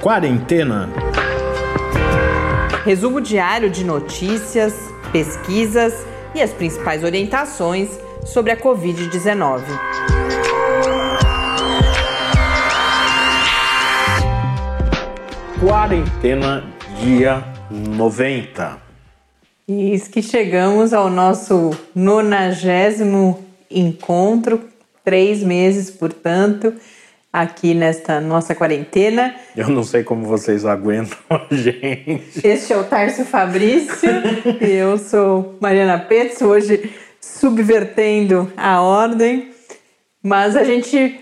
Quarentena. Resumo diário de notícias, pesquisas e as principais orientações sobre a Covid-19. Quarentena, dia 90. E eis que chegamos ao nosso nonagésimo encontro, três meses, portanto, aqui nesta nossa quarentena. Eu não sei como vocês aguentam a gente. Este é o Tárcio Fabrício e eu sou Mariana Petz, hoje subvertendo a ordem, mas a gente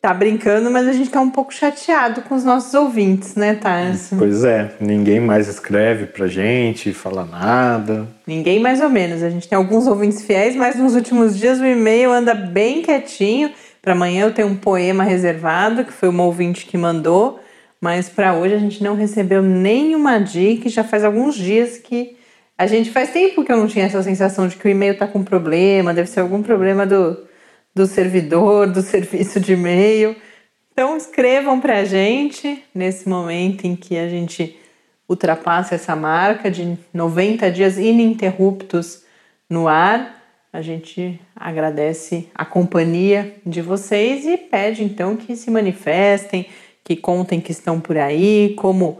tá brincando, mas a gente tá um pouco chateado com os nossos ouvintes, né, Tarso? Pois é, ninguém mais escreve pra gente, fala nada. Ninguém mais ou menos. A gente tem alguns ouvintes fiéis, mas nos últimos dias o e-mail anda bem quietinho. Para amanhã eu tenho um poema reservado, que foi uma ouvinte que mandou, mas para hoje a gente não recebeu nenhuma dica, já faz alguns dias que a gente faz tempo que eu não tinha essa sensação de que o e-mail tá com problema, deve ser algum problema do do servidor, do serviço de e-mail. Então escrevam para a gente nesse momento em que a gente ultrapassa essa marca de 90 dias ininterruptos no ar. A gente agradece a companhia de vocês e pede então que se manifestem, que contem que estão por aí, como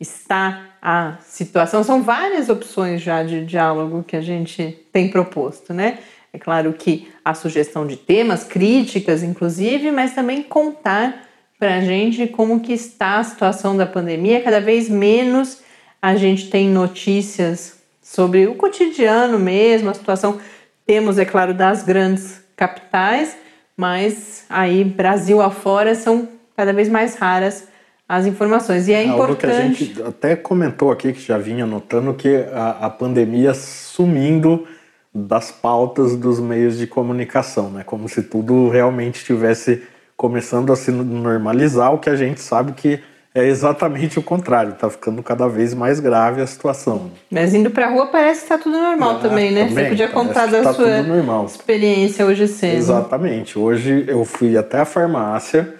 está a situação. São várias opções já de diálogo que a gente tem proposto, né? É claro que a sugestão de temas, críticas inclusive, mas também contar para a gente como que está a situação da pandemia. Cada vez menos a gente tem notícias sobre o cotidiano mesmo, a situação. Temos, é claro, das grandes capitais, mas aí Brasil afora são cada vez mais raras as informações. E é, é importante. que a gente até comentou aqui, que já vinha notando, que a, a pandemia sumindo das pautas dos meios de comunicação, né? Como se tudo realmente estivesse começando a se normalizar, o que a gente sabe que é exatamente o contrário, está ficando cada vez mais grave a situação. Mas indo para a rua parece que está tudo normal é, também, né? Também, Você podia contar da tá sua experiência hoje cedo. Exatamente. Hoje eu fui até a farmácia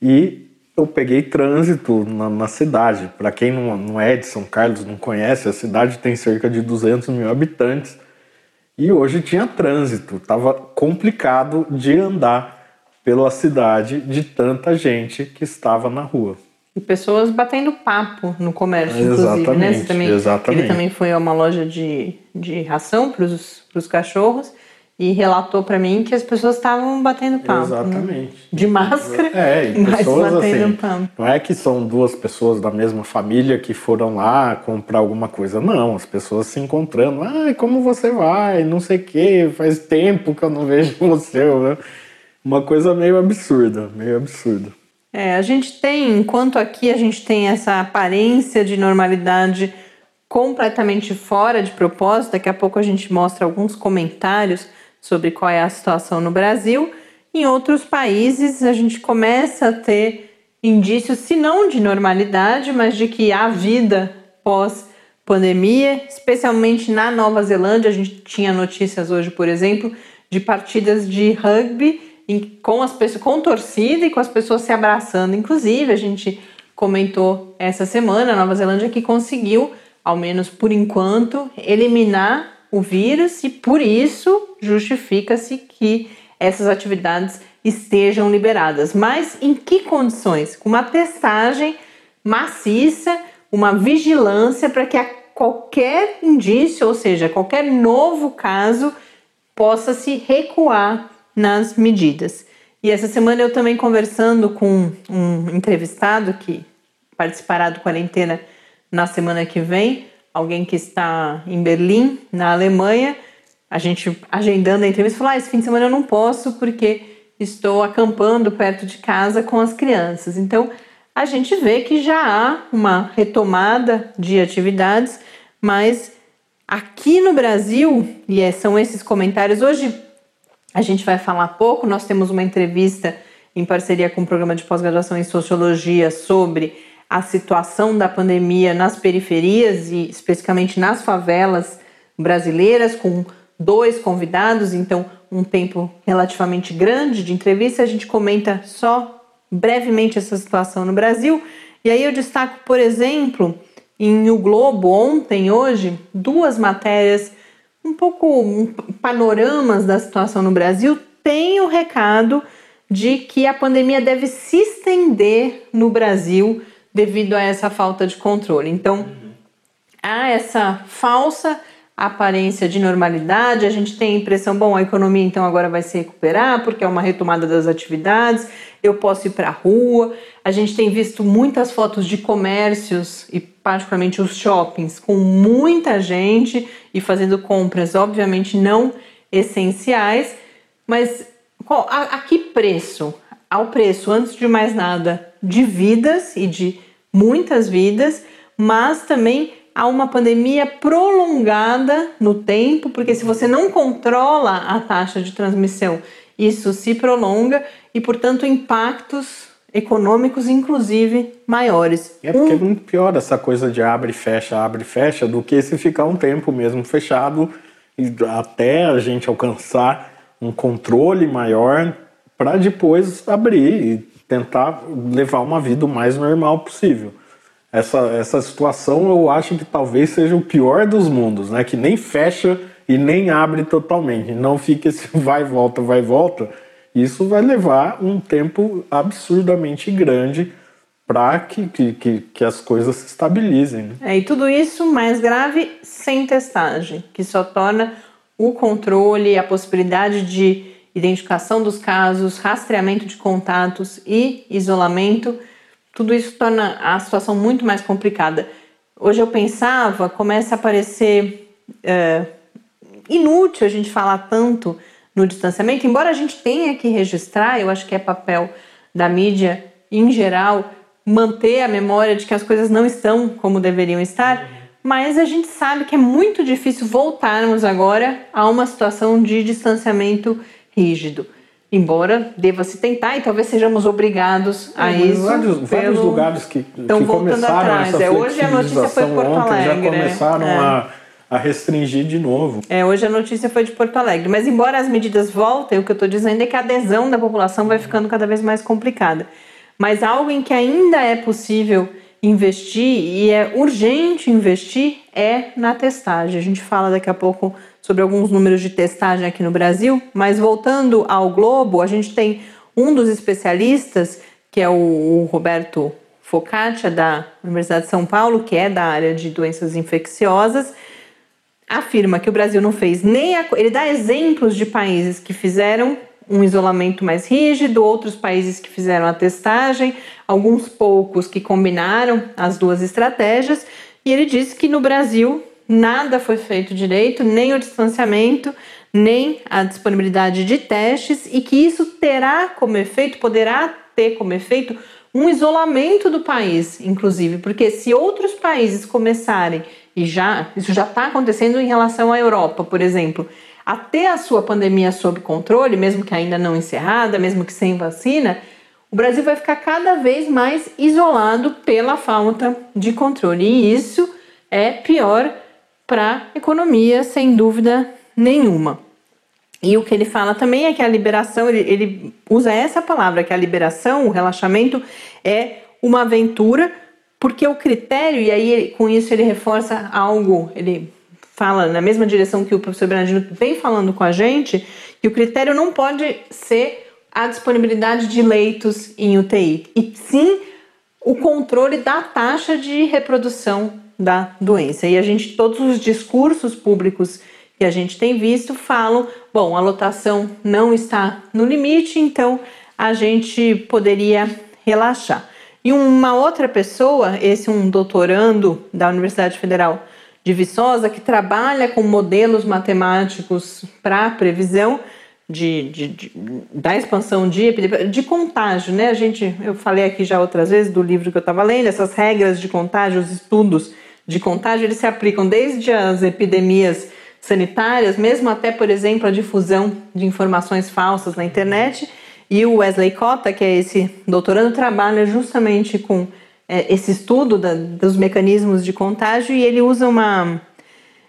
e eu peguei trânsito na, na cidade. Para quem não, não é de São Carlos, não conhece, a cidade tem cerca de 200 mil habitantes e hoje tinha trânsito, estava complicado de andar pela cidade de tanta gente que estava na rua. E pessoas batendo papo no comércio, exatamente, inclusive, né? Você também, exatamente. Ele também foi a uma loja de, de ração para os cachorros e relatou para mim que as pessoas estavam batendo papo. Né? Exatamente. Né? De máscara, é, e mas pessoas, batendo assim, papo. Não é que são duas pessoas da mesma família que foram lá comprar alguma coisa. Não, as pessoas se encontrando. Ai, como você vai? Não sei o quê. Faz tempo que eu não vejo você. Uma coisa meio absurda, meio absurda. É, a gente tem, enquanto aqui a gente tem essa aparência de normalidade completamente fora de propósito, daqui a pouco a gente mostra alguns comentários sobre qual é a situação no Brasil. Em outros países, a gente começa a ter indícios, se não de normalidade, mas de que há vida pós-pandemia, especialmente na Nova Zelândia. A gente tinha notícias hoje, por exemplo, de partidas de rugby com, as pessoas, com torcida e com as pessoas se abraçando. Inclusive, a gente comentou essa semana, a Nova Zelândia que conseguiu, ao menos por enquanto, eliminar o vírus e por isso justifica-se que essas atividades estejam liberadas. Mas em que condições? Com uma testagem maciça, uma vigilância para que qualquer indício, ou seja, qualquer novo caso, possa se recuar nas medidas. E essa semana eu também conversando com um entrevistado que participará do quarentena na semana que vem, alguém que está em Berlim, na Alemanha, a gente agendando a entrevista, falou: ah, esse fim de semana eu não posso porque estou acampando perto de casa com as crianças. Então, a gente vê que já há uma retomada de atividades, mas aqui no Brasil, e é, são esses comentários, hoje a gente vai falar pouco, nós temos uma entrevista em parceria com o programa de pós-graduação em Sociologia sobre a situação da pandemia nas periferias e especificamente nas favelas brasileiras, com dois convidados, então um tempo relativamente grande de entrevista. A gente comenta só brevemente essa situação no Brasil. E aí eu destaco, por exemplo, em O Globo, ontem, hoje, duas matérias, um pouco panoramas da situação no Brasil, tem o recado de que a pandemia deve se estender no Brasil devido a essa falta de controle. Então, há essa falsa aparência de normalidade, a gente tem a impressão, bom, a economia então agora vai se recuperar porque é uma retomada das atividades, eu posso ir para a rua. A gente tem visto muitas fotos de comércios e particularmente os shoppings com muita gente e fazendo compras, obviamente não essenciais, mas qual, a, a que preço? Ao preço, antes de mais nada, de vidas e de muitas vidas, mas também a uma pandemia prolongada no tempo, porque se você não controla a taxa de transmissão, isso se prolonga e, portanto, impactos econômicos, inclusive, maiores. É porque um... é muito pior essa coisa de abre e fecha, abre e fecha, do que se ficar um tempo mesmo fechado até a gente alcançar um controle maior para depois abrir e tentar levar uma vida o mais normal possível essa, essa situação eu acho que talvez seja o pior dos mundos, né? Que nem fecha e nem abre totalmente. Não fica esse vai e volta, vai e volta. Isso vai levar um tempo absurdamente grande para que, que, que, as coisas se estabilizem. Né? É, e tudo isso mais grave sem testagem, que só torna o controle, a possibilidade de identificação dos casos, rastreamento de contatos e isolamento tudo isso torna a situação muito mais complicada. Hoje eu pensava, começa a parecer é, inútil a gente falar tanto no distanciamento, embora a gente tenha que registrar, eu acho que é papel da mídia em geral manter a memória de que as coisas não estão como deveriam estar, mas a gente sabe que é muito difícil voltarmos agora a uma situação de distanciamento rígido embora deva se tentar e talvez sejamos obrigados a é, isso. Vários, pelo... vários lugares que, Estão começaram atrás. é, hoje a notícia foi Porto ontem, Alegre. já começaram é. a, a restringir de novo. É, hoje a notícia foi de Porto Alegre. Mas embora as medidas voltem, o que eu estou dizendo é que a adesão da população vai ficando cada vez mais complicada. Mas algo em que ainda é possível investir e é urgente investir é na testagem. A gente fala daqui a pouco sobre alguns números de testagem aqui no Brasil, mas voltando ao Globo, a gente tem um dos especialistas, que é o Roberto Focaccia, da Universidade de São Paulo, que é da área de doenças infecciosas, afirma que o Brasil não fez nem a. Ele dá exemplos de países que fizeram um isolamento mais rígido, outros países que fizeram a testagem, alguns poucos que combinaram as duas estratégias, e ele diz que no Brasil nada foi feito direito, nem o distanciamento, nem a disponibilidade de testes, e que isso terá como efeito, poderá ter como efeito, um isolamento do país, inclusive, porque se outros países começarem, e já isso já está acontecendo em relação à Europa, por exemplo, a ter a sua pandemia sob controle, mesmo que ainda não encerrada, mesmo que sem vacina, o Brasil vai ficar cada vez mais isolado pela falta de controle. E isso é pior para a economia, sem dúvida nenhuma. E o que ele fala também é que a liberação, ele, ele usa essa palavra, que a liberação, o relaxamento, é uma aventura, porque o critério, e aí com isso ele reforça algo, ele fala na mesma direção que o professor Bernardino vem falando com a gente, que o critério não pode ser a disponibilidade de leitos em UTI, e sim o controle da taxa de reprodução da doença. E a gente, todos os discursos públicos que a gente tem visto falam, bom, a lotação não está no limite, então a gente poderia relaxar. E uma outra pessoa, esse um doutorando da Universidade Federal de Viçosa, que trabalha com modelos matemáticos para previsão de, de, de, da expansão de de contágio, né? A gente, eu falei aqui já outras vezes do livro que eu estava lendo, essas regras de contágio, os estudos de contágio, eles se aplicam desde as epidemias sanitárias, mesmo até, por exemplo, a difusão de informações falsas na internet. E o Wesley Cota, que é esse doutorando, trabalha justamente com é, esse estudo da, dos mecanismos de contágio e ele usa uma,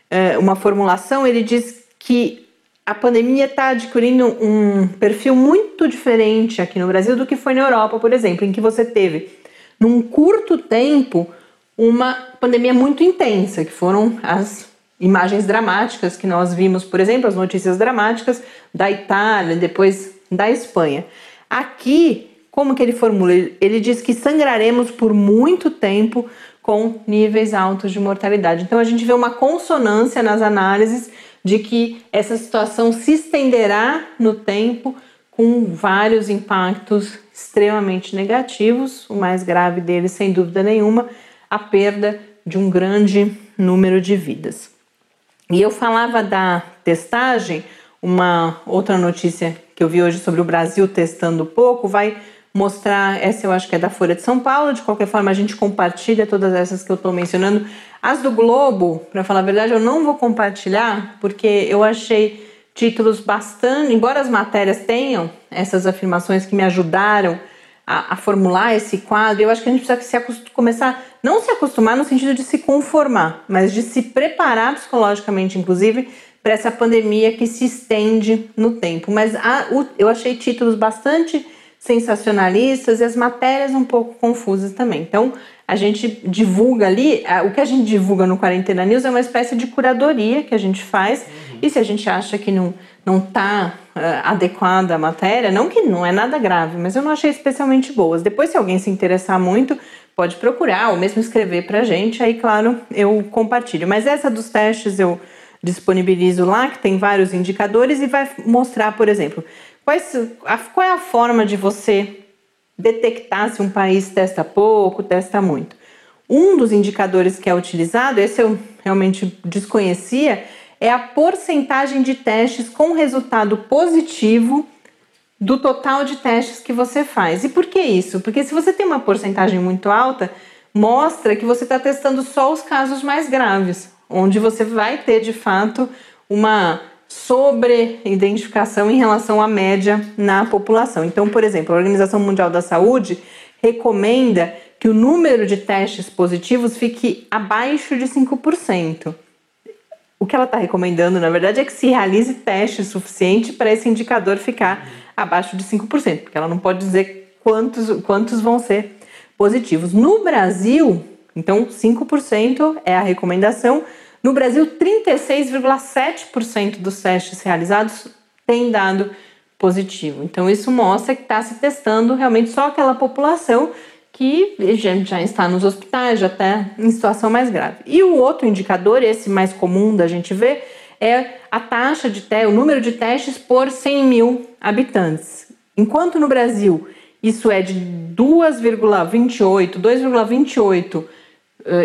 é, uma formulação. Ele diz que a pandemia está adquirindo um perfil muito diferente aqui no Brasil do que foi na Europa, por exemplo, em que você teve num curto tempo, uma pandemia muito intensa, que foram as imagens dramáticas que nós vimos, por exemplo, as notícias dramáticas da Itália, depois da Espanha. Aqui, como que ele formula? Ele diz que sangraremos por muito tempo com níveis altos de mortalidade. Então a gente vê uma consonância nas análises de que essa situação se estenderá no tempo com vários impactos extremamente negativos. O mais grave deles, sem dúvida nenhuma, a perda de um grande número de vidas. E eu falava da testagem, uma outra notícia que eu vi hoje sobre o Brasil testando pouco vai mostrar, essa eu acho que é da Folha de São Paulo, de qualquer forma a gente compartilha todas essas que eu estou mencionando. As do Globo, para falar a verdade, eu não vou compartilhar, porque eu achei títulos bastante, embora as matérias tenham essas afirmações que me ajudaram a, a formular esse quadro, eu acho que a gente precisa se começar, não se acostumar no sentido de se conformar, mas de se preparar psicologicamente, inclusive, para essa pandemia que se estende no tempo. Mas a, o, eu achei títulos bastante sensacionalistas e as matérias um pouco confusas também. Então, a gente divulga ali, o que a gente divulga no Quarentena News é uma espécie de curadoria que a gente faz, uhum. e se a gente acha que não não está uh, adequada a matéria, não que não é nada grave, mas eu não achei especialmente boas. Depois, se alguém se interessar muito, pode procurar ou mesmo escrever para a gente, aí, claro, eu compartilho. Mas essa dos testes eu disponibilizo lá, que tem vários indicadores e vai mostrar, por exemplo, Quais, a, qual é a forma de você detectar se um país testa pouco, testa muito? Um dos indicadores que é utilizado, esse eu realmente desconhecia, é a porcentagem de testes com resultado positivo do total de testes que você faz. E por que isso? Porque se você tem uma porcentagem muito alta, mostra que você está testando só os casos mais graves, onde você vai ter de fato uma sobre identificação em relação à média na população. Então, por exemplo, a Organização Mundial da Saúde recomenda que o número de testes positivos fique abaixo de 5%. O que ela está recomendando, na verdade, é que se realize teste suficiente para esse indicador ficar abaixo de 5%, porque ela não pode dizer quantos, quantos vão ser positivos. No Brasil, então, 5% é a recomendação, no Brasil, 36,7% dos testes realizados têm dado positivo. Então, isso mostra que está se testando realmente só aquela população que já está nos hospitais, já está em situação mais grave. E o outro indicador, esse mais comum da gente ver, é a taxa de o número de testes por 100 mil habitantes. Enquanto no Brasil isso é de 2,28, 2,28 uh,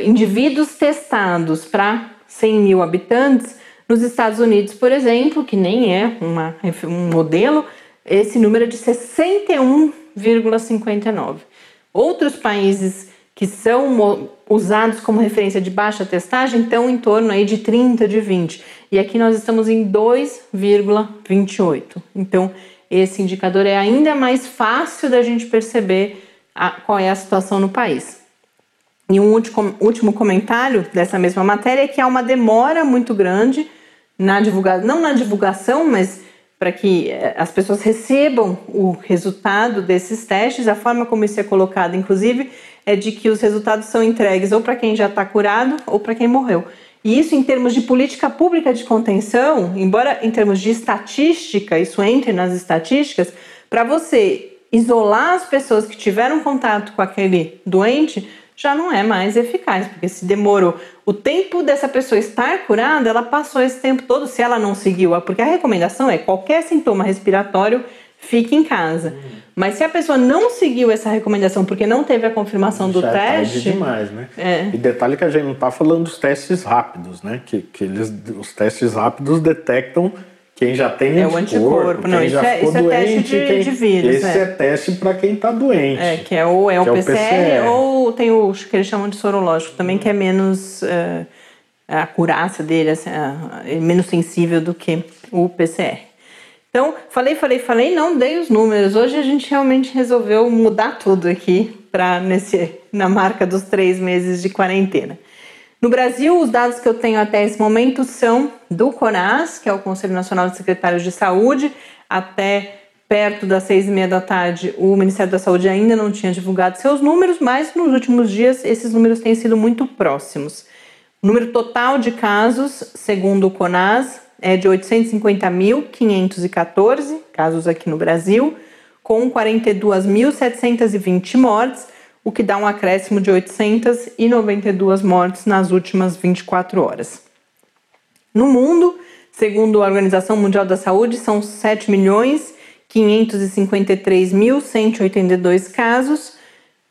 indivíduos testados para 100 mil habitantes. Nos Estados Unidos, por exemplo, que nem é uma, um modelo, esse número é de 61,59. Outros países que são usados como referência de baixa testagem estão em torno aí de 30, de 20. E aqui nós estamos em 2,28. Então, esse indicador é ainda mais fácil da gente perceber a, qual é a situação no país. E um último, comentário dessa mesma matéria é que há uma demora muito grande na divulgação, não na divulgação, mas para que eh, as pessoas recebam o resultado desses testes. A forma como isso é colocado, inclusive, é de que os resultados são entregues ou para quem já está curado ou para quem morreu. E isso, em termos de política pública de contenção, embora em termos de estatística, isso entre nas estatísticas, para você isolar as pessoas que tiveram contato com aquele doente, já não é mais eficaz, porque se demorou o tempo dessa pessoa estar curada, ela passou esse tempo todo se ela não seguiu, porque a recomendação é qualquer sintoma respiratório fique em casa. Uhum. Mas se a pessoa não seguiu essa recomendação porque não teve a confirmação do Já teste. É tarde demais, né? É. E detalhe que a gente não está falando dos testes rápidos, né? Que, que eles, os testes rápidos detectam quem já tem é o anticorpo, não, isso, é, isso doente, é teste de, quem, de vírus. Esse é, é teste para quem está doente. É, que é ou é o, PCR, é o PCR, ou tem o que eles chamam de sorológico também, que é menos. Uh, a curaça dele assim, é menos sensível do que o PCR. Então, falei, falei, falei, não dei os números. Hoje a gente realmente resolveu mudar tudo aqui para nesse na marca dos três meses de quarentena. No Brasil, os dados que eu tenho até esse momento são do CONAS, que é o Conselho Nacional de Secretários de Saúde, até perto das seis e meia da tarde, o Ministério da Saúde ainda não tinha divulgado seus números, mas nos últimos dias esses números têm sido muito próximos. O número total de casos, segundo o CONAS, é de 850.514 casos aqui no Brasil, com 42.720 mortes, o que dá um acréscimo de 892 mortes nas últimas 24 horas. No mundo, segundo a Organização Mundial da Saúde, são 7 milhões 553.182 casos.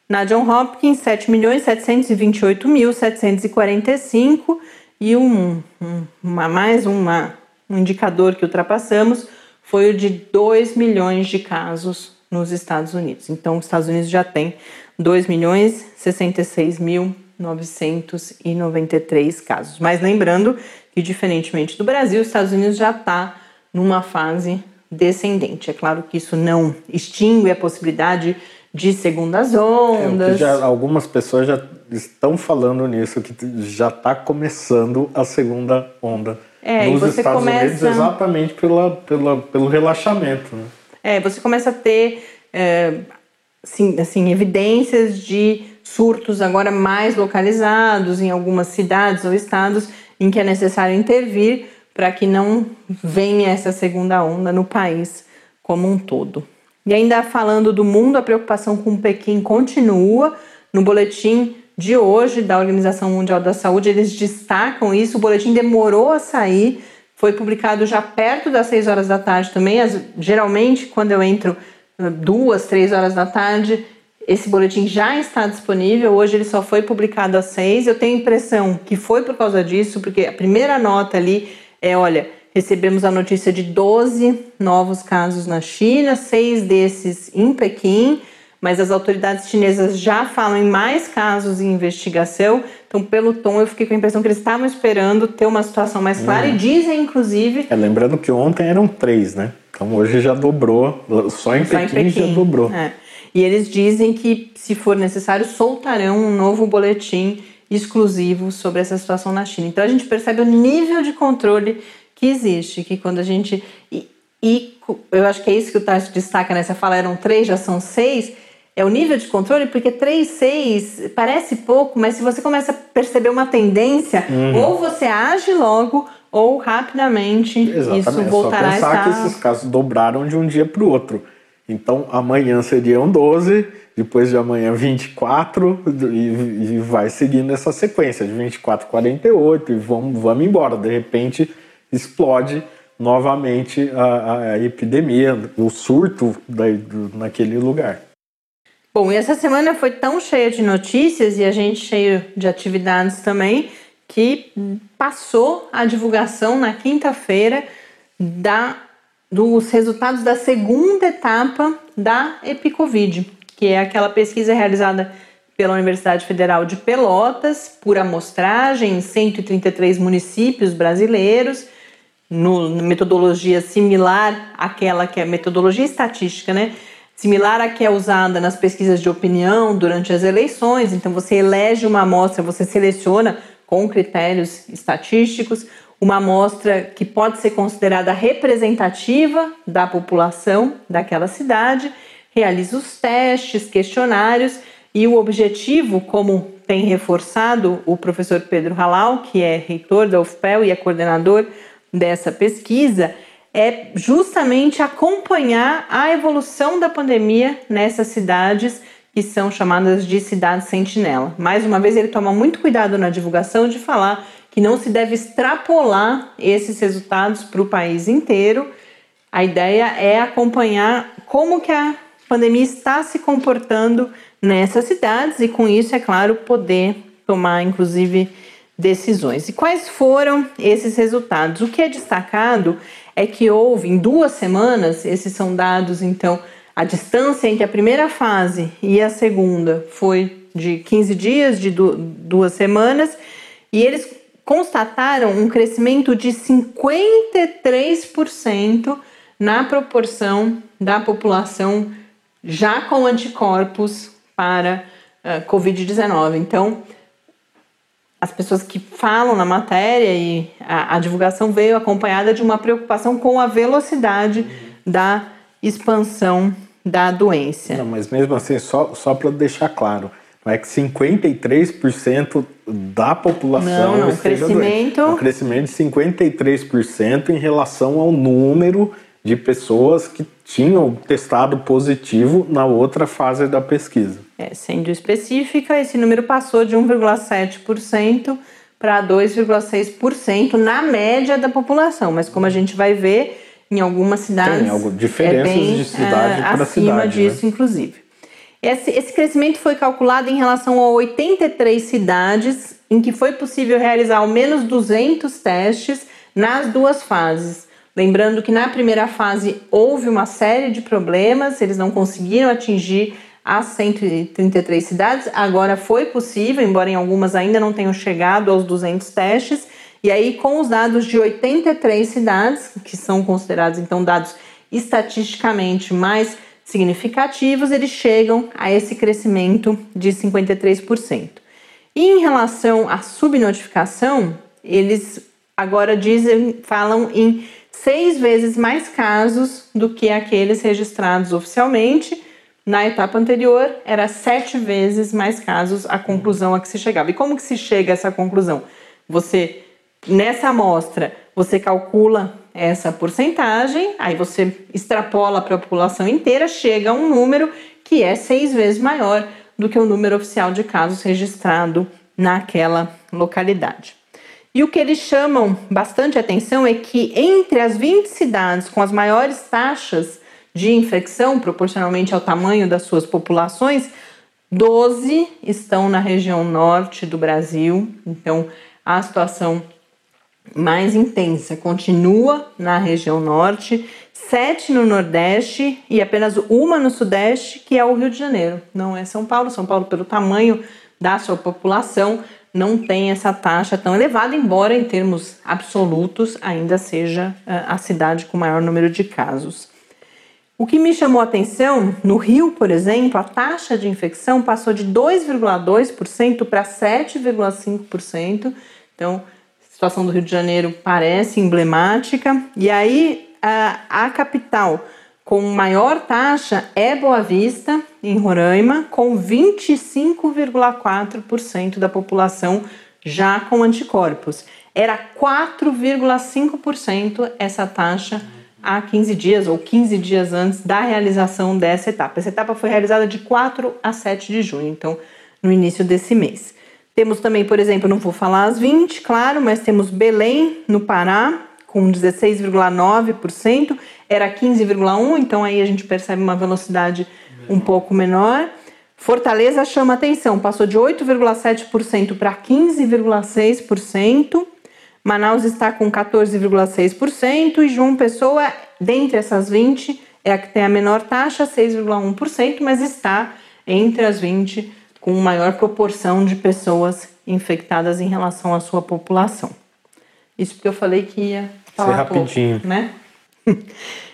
Na John Hopkins, 7.728.745 e um, um, uma, mais uma, um indicador que ultrapassamos foi o de 2 milhões de casos nos Estados Unidos. Então, os Estados Unidos já tem 2 milhões 66.993 casos. Mas lembrando que, diferentemente do Brasil, os Estados Unidos já está numa fase descendente. É claro que isso não extingue a possibilidade de segundas ondas. É, já, algumas pessoas já estão falando nisso, que já está começando a segunda onda é, nos Estados começa... Unidos exatamente pela, pela, pelo relaxamento. Né? É, você começa a ter é, assim, assim, evidências de surtos agora mais localizados em algumas cidades ou estados em que é necessário intervir para que não venha essa segunda onda no país como um todo. E ainda falando do mundo, a preocupação com Pequim continua. No boletim de hoje da Organização Mundial da Saúde, eles destacam isso. O boletim demorou a sair, foi publicado já perto das 6 horas da tarde também. As, geralmente, quando eu entro duas, três horas da tarde, esse boletim já está disponível. Hoje ele só foi publicado às 6. Eu tenho a impressão que foi por causa disso, porque a primeira nota ali é: olha, recebemos a notícia de 12 novos casos na China, seis desses em Pequim, mas as autoridades chinesas já falam em mais casos em investigação. Então, pelo tom, eu fiquei com a impressão que eles estavam esperando ter uma situação mais clara e uhum. dizem, inclusive. É, lembrando que ontem eram três, né? Então hoje já dobrou, só em, só Pequim, em Pequim, já dobrou. É. E eles dizem que, se for necessário, soltarão um novo boletim exclusivo sobre essa situação na China. Então a gente percebe o nível de controle que existe, que quando a gente. E, e eu acho que é isso que o Tarso destaca nessa fala, eram três, já são seis. É o nível de controle, porque três, seis parece pouco, mas se você começa a perceber uma tendência, uhum. ou você age logo, ou rapidamente Exatamente. isso voltará é só pensar a estar... que esses casos dobraram de um dia para o outro. Então amanhã seriam 12, depois de amanhã 24 e, e vai seguindo essa sequência de 24 a 48 e vamos, vamos embora. De repente explode novamente a, a epidemia, o surto da, do, naquele lugar. Bom, e essa semana foi tão cheia de notícias e a gente cheio de atividades também que passou a divulgação na quinta-feira dos resultados da segunda etapa da Epicovid, que é aquela pesquisa realizada pela Universidade Federal de Pelotas por amostragem em 133 municípios brasileiros, no, metodologia similar àquela que é metodologia estatística, né? Similar à que é usada nas pesquisas de opinião durante as eleições. Então, você elege uma amostra, você seleciona com critérios estatísticos uma amostra que pode ser considerada representativa da população daquela cidade, realiza os testes, questionários e o objetivo, como tem reforçado o professor Pedro Halal, que é reitor da UFPEL e é coordenador dessa pesquisa, é justamente acompanhar a evolução da pandemia nessas cidades que são chamadas de cidades sentinela. Mais uma vez, ele toma muito cuidado na divulgação de falar que não se deve extrapolar esses resultados para o país inteiro. A ideia é acompanhar como que a pandemia está se comportando nessas cidades e com isso, é claro, poder tomar inclusive decisões. E quais foram esses resultados? O que é destacado é que houve em duas semanas, esses são dados então a distância entre a primeira fase e a segunda foi de 15 dias, de duas semanas, e eles constataram um crescimento de 53% na proporção da população já com anticorpos para uh, Covid-19. Então, as pessoas que falam na matéria e a, a divulgação veio acompanhada de uma preocupação com a velocidade da expansão da doença. Não, mas mesmo assim, só, só para deixar claro, é que 53% da população não, não, crescimento... É um crescimento de 53% em relação ao número de pessoas que tinham testado positivo na outra fase da pesquisa. É, sendo específica, esse número passou de 1,7% para 2,6% na média da população, mas como a gente vai ver, em algumas cidades. Tem algo, diferenças é bem, de cidade uh, para cidade. Acima disso, né? inclusive. Esse, esse crescimento foi calculado em relação a 83 cidades em que foi possível realizar ao menos 200 testes nas duas fases. Lembrando que na primeira fase houve uma série de problemas, eles não conseguiram atingir as 133 cidades. Agora foi possível, embora em algumas ainda não tenham chegado aos 200 testes. E aí, com os dados de 83 cidades, que são considerados então dados estatisticamente mais significativos, eles chegam a esse crescimento de 53%. E em relação à subnotificação, eles agora dizem, falam em seis vezes mais casos do que aqueles registrados oficialmente. Na etapa anterior, era sete vezes mais casos a conclusão a que se chegava. E como que se chega a essa conclusão? Você Nessa amostra, você calcula essa porcentagem, aí você extrapola para a população inteira, chega a um número que é seis vezes maior do que o número oficial de casos registrado naquela localidade. E o que eles chamam bastante atenção é que entre as 20 cidades com as maiores taxas de infecção, proporcionalmente ao tamanho das suas populações, 12 estão na região norte do Brasil. Então, a situação mais intensa continua na região norte, sete no nordeste e apenas uma no sudeste, que é o Rio de Janeiro. Não é São Paulo. São Paulo, pelo tamanho da sua população, não tem essa taxa tão elevada, embora em termos absolutos ainda seja eh, a cidade com maior número de casos. O que me chamou a atenção, no Rio, por exemplo, a taxa de infecção passou de 2,2% para 7,5%. Então, situação do Rio de Janeiro parece emblemática. E aí, a, a capital com maior taxa é Boa Vista, em Roraima, com 25,4% da população já com anticorpos. Era 4,5% essa taxa há 15 dias ou 15 dias antes da realização dessa etapa. Essa etapa foi realizada de 4 a 7 de junho, então no início desse mês. Temos também, por exemplo, não vou falar as 20, claro, mas temos Belém, no Pará, com 16,9%, era 15,1%, então aí a gente percebe uma velocidade um pouco menor. Fortaleza chama atenção, passou de 8,7% para 15,6%. Manaus está com 14,6% e João Pessoa, dentre essas 20, é a que tem a menor taxa, 6,1%, mas está entre as 20 com maior proporção de pessoas infectadas em relação à sua população. Isso porque eu falei que ia falar Ser rapidinho, pouco, né?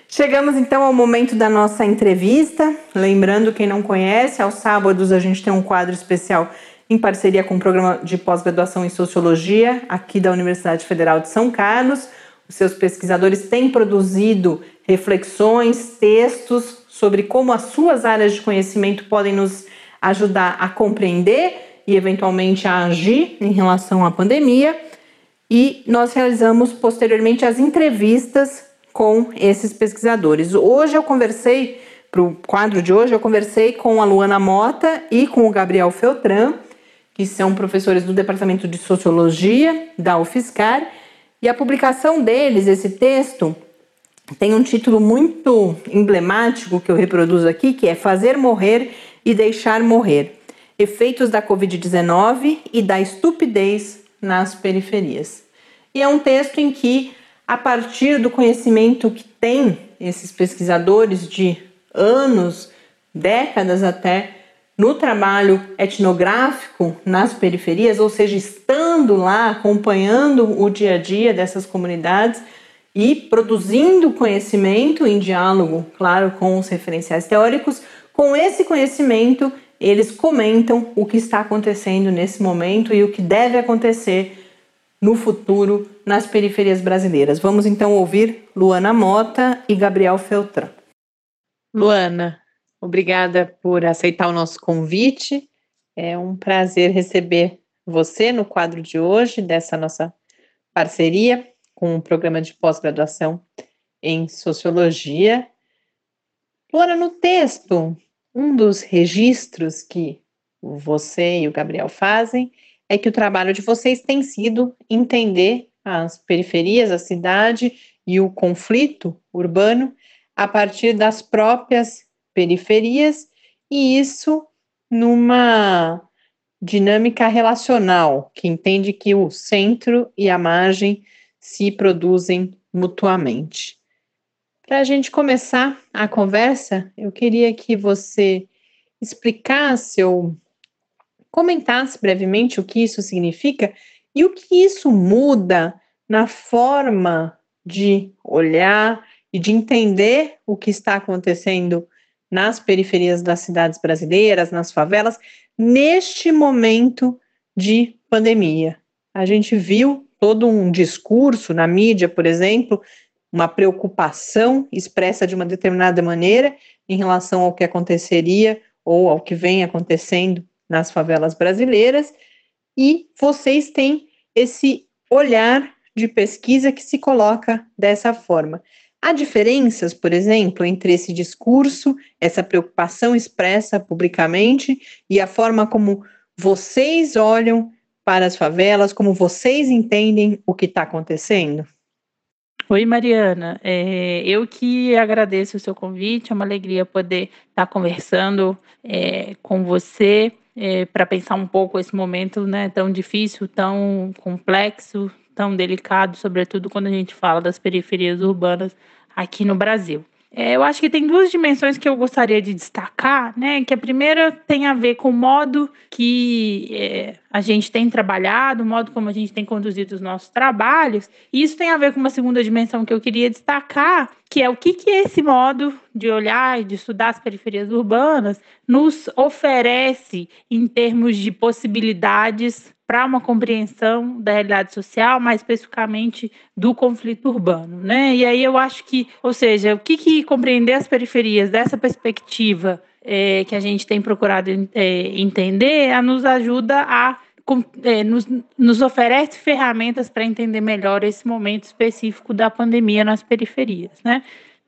Chegamos então ao momento da nossa entrevista. Lembrando, quem não conhece, aos sábados a gente tem um quadro especial em parceria com o programa de pós-graduação em Sociologia, aqui da Universidade Federal de São Carlos. Os seus pesquisadores têm produzido reflexões, textos sobre como as suas áreas de conhecimento podem nos ajudar a compreender e eventualmente a agir em relação à pandemia. E nós realizamos posteriormente as entrevistas com esses pesquisadores. Hoje eu conversei, para o quadro de hoje, eu conversei com a Luana Mota e com o Gabriel Feltran, que são professores do Departamento de Sociologia da UFSCar, e a publicação deles, esse texto, tem um título muito emblemático que eu reproduzo aqui, que é Fazer Morrer e deixar morrer. Efeitos da Covid-19 e da estupidez nas periferias. E é um texto em que, a partir do conhecimento que tem esses pesquisadores de anos, décadas até, no trabalho etnográfico nas periferias, ou seja, estando lá, acompanhando o dia a dia dessas comunidades e produzindo conhecimento em diálogo, claro, com os referenciais teóricos, com esse conhecimento, eles comentam o que está acontecendo nesse momento e o que deve acontecer no futuro nas periferias brasileiras. Vamos então ouvir Luana Mota e Gabriel Feltran. Luana, obrigada por aceitar o nosso convite. É um prazer receber você no quadro de hoje dessa nossa parceria com o programa de pós-graduação em sociologia. Luana, no texto, um dos registros que você e o Gabriel fazem é que o trabalho de vocês tem sido entender as periferias, a cidade e o conflito urbano a partir das próprias periferias, e isso numa dinâmica relacional, que entende que o centro e a margem se produzem mutuamente. Para a gente começar a conversa, eu queria que você explicasse ou comentasse brevemente o que isso significa e o que isso muda na forma de olhar e de entender o que está acontecendo nas periferias das cidades brasileiras, nas favelas, neste momento de pandemia. A gente viu todo um discurso na mídia, por exemplo, uma preocupação expressa de uma determinada maneira em relação ao que aconteceria ou ao que vem acontecendo nas favelas brasileiras, e vocês têm esse olhar de pesquisa que se coloca dessa forma. Há diferenças, por exemplo, entre esse discurso, essa preocupação expressa publicamente e a forma como vocês olham para as favelas, como vocês entendem o que está acontecendo? Oi, Mariana. É, eu que agradeço o seu convite, é uma alegria poder estar conversando é, com você é, para pensar um pouco esse momento né, tão difícil, tão complexo, tão delicado, sobretudo quando a gente fala das periferias urbanas aqui no Brasil. É, eu acho que tem duas dimensões que eu gostaria de destacar, né? Que a primeira tem a ver com o modo que é, a gente tem trabalhado, o modo como a gente tem conduzido os nossos trabalhos. E isso tem a ver com uma segunda dimensão que eu queria destacar, que é o que, que esse modo de olhar e de estudar as periferias urbanas nos oferece em termos de possibilidades para uma compreensão da realidade social, mais especificamente do conflito urbano, né? E aí eu acho que, ou seja, o que, que compreender as periferias dessa perspectiva é, que a gente tem procurado é, entender, a nos ajuda a é, nos, nos oferece ferramentas para entender melhor esse momento específico da pandemia nas periferias, né?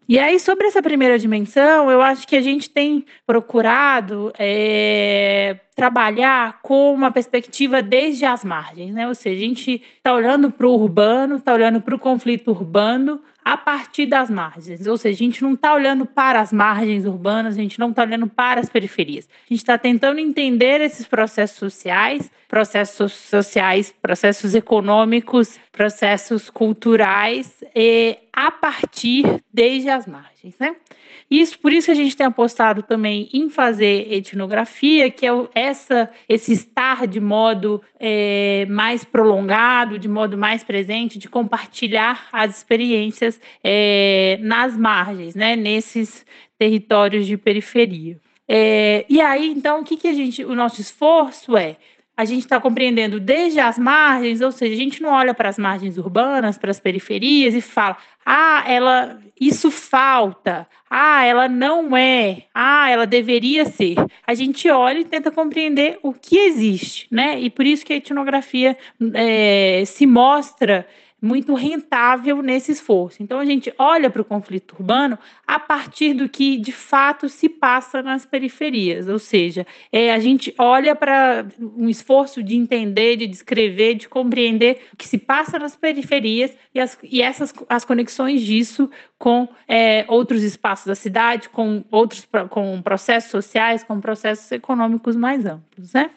E aí, sobre essa primeira dimensão, eu acho que a gente tem procurado é, trabalhar com uma perspectiva desde as margens, né? Ou seja, a gente está olhando para o urbano, está olhando para o conflito urbano a partir das margens. Ou seja, a gente não está olhando para as margens urbanas, a gente não está olhando para as periferias. A gente está tentando entender esses processos sociais, processos sociais, processos econômicos, processos culturais, e a partir desde as margens, né? Isso, por isso que a gente tem apostado também em fazer etnografia, que é essa, esse estar de modo é, mais prolongado, de modo mais presente, de compartilhar as experiências é, nas margens, né, nesses territórios de periferia. É, e aí, então, o que, que a gente, o nosso esforço é a gente está compreendendo desde as margens, ou seja, a gente não olha para as margens urbanas, para as periferias e fala, ah, ela, isso falta, ah, ela não é, ah, ela deveria ser. A gente olha e tenta compreender o que existe, né? E por isso que a etnografia é, se mostra muito rentável nesse esforço. Então a gente olha para o conflito urbano a partir do que de fato se passa nas periferias, ou seja, é, a gente olha para um esforço de entender, de descrever, de compreender o que se passa nas periferias e, as, e essas as conexões disso com é, outros espaços da cidade, com outros com processos sociais, com processos econômicos mais amplos, né?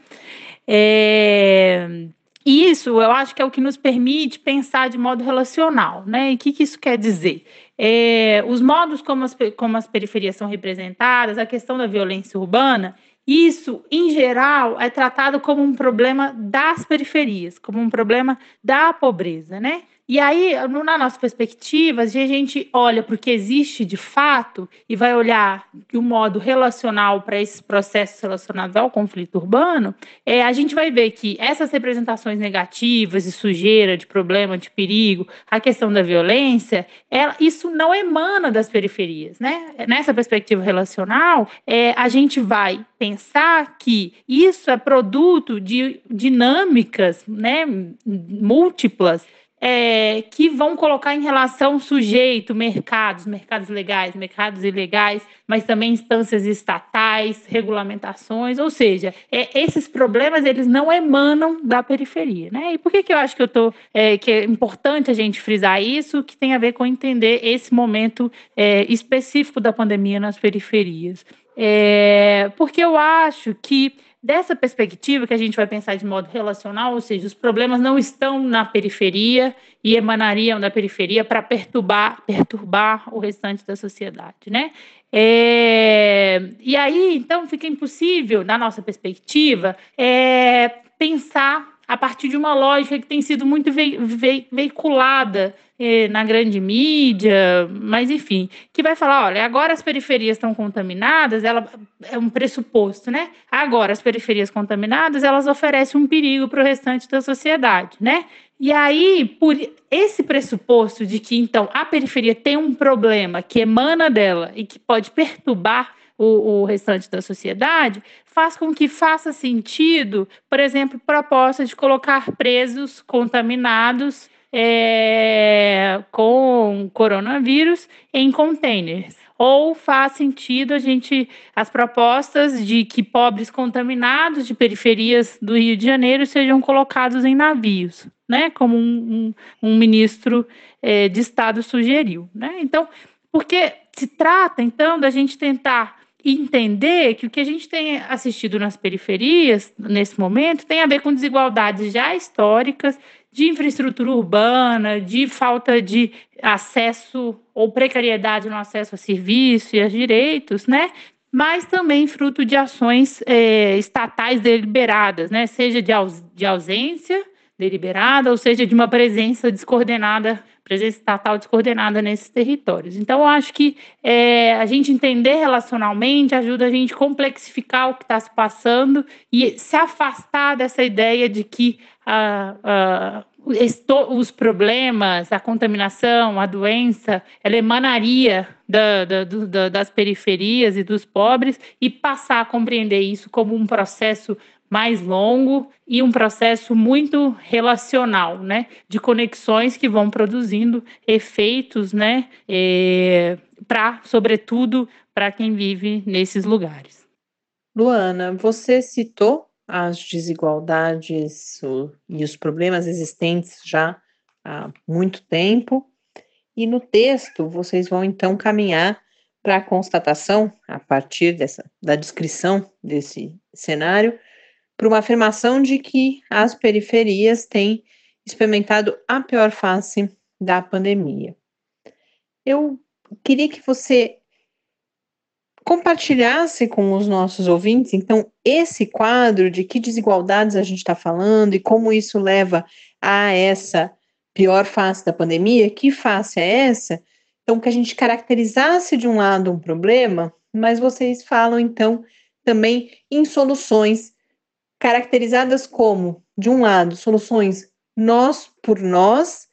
É, isso eu acho que é o que nos permite pensar de modo relacional, né? E o que, que isso quer dizer? É, os modos como as, como as periferias são representadas, a questão da violência urbana, isso, em geral, é tratado como um problema das periferias, como um problema da pobreza, né? E aí, na nossa perspectiva, a gente olha para o que existe de fato e vai olhar de um modo relacional para esses processos relacionados ao conflito urbano, é, a gente vai ver que essas representações negativas de sujeira, de problema, de perigo, a questão da violência, ela, isso não emana das periferias. Né? Nessa perspectiva relacional, é, a gente vai pensar que isso é produto de dinâmicas né, múltiplas é, que vão colocar em relação sujeito, mercados, mercados legais, mercados ilegais, mas também instâncias estatais, regulamentações, ou seja, é, esses problemas eles não emanam da periferia, né? E por que, que eu acho que eu tô é, que é importante a gente frisar isso, que tem a ver com entender esse momento é, específico da pandemia nas periferias? É, porque eu acho que Dessa perspectiva, que a gente vai pensar de modo relacional, ou seja, os problemas não estão na periferia e emanariam da periferia para perturbar, perturbar o restante da sociedade, né? É, e aí, então, fica impossível, na nossa perspectiva, é, pensar a partir de uma lógica que tem sido muito ve ve veiculada na grande mídia, mas enfim, que vai falar, olha, agora as periferias estão contaminadas, ela é um pressuposto, né? Agora as periferias contaminadas, elas oferecem um perigo para o restante da sociedade, né? E aí, por esse pressuposto de que então a periferia tem um problema que emana dela e que pode perturbar o, o, restante da sociedade, faz com que faça sentido, por exemplo, proposta de colocar presos contaminados é, com coronavírus em containers. Ou faz sentido a gente as propostas de que pobres contaminados de periferias do Rio de Janeiro sejam colocados em navios, né? Como um, um, um ministro é, de Estado sugeriu, né? Então, porque se trata então da gente tentar entender que o que a gente tem assistido nas periferias, nesse momento, tem a ver com desigualdades já históricas, de infraestrutura urbana, de falta de acesso ou precariedade no acesso a serviços e a direitos, né? Mas também fruto de ações é, estatais deliberadas, né? Seja de, aus de ausência deliberada, ou seja, de uma presença descoordenada presença estatal descoordenada nesses territórios. Então, eu acho que é, a gente entender relacionalmente ajuda a gente complexificar o que está se passando e se afastar dessa ideia de que os problemas, a contaminação, a doença, ela emanaria da, da, da, das periferias e dos pobres e passar a compreender isso como um processo mais longo e um processo muito relacional, né, de conexões que vão produzindo efeitos, né, é, para, sobretudo, para quem vive nesses lugares. Luana, você citou as desigualdades e os problemas existentes já há muito tempo, e no texto vocês vão então caminhar para a constatação, a partir dessa, da descrição desse cenário, para uma afirmação de que as periferias têm experimentado a pior face da pandemia. Eu queria que você compartilhasse com os nossos ouvintes, então, esse quadro de que desigualdades a gente está falando e como isso leva a essa pior face da pandemia, que face é essa? Então, que a gente caracterizasse de um lado um problema, mas vocês falam, então, também em soluções caracterizadas como, de um lado, soluções nós por nós,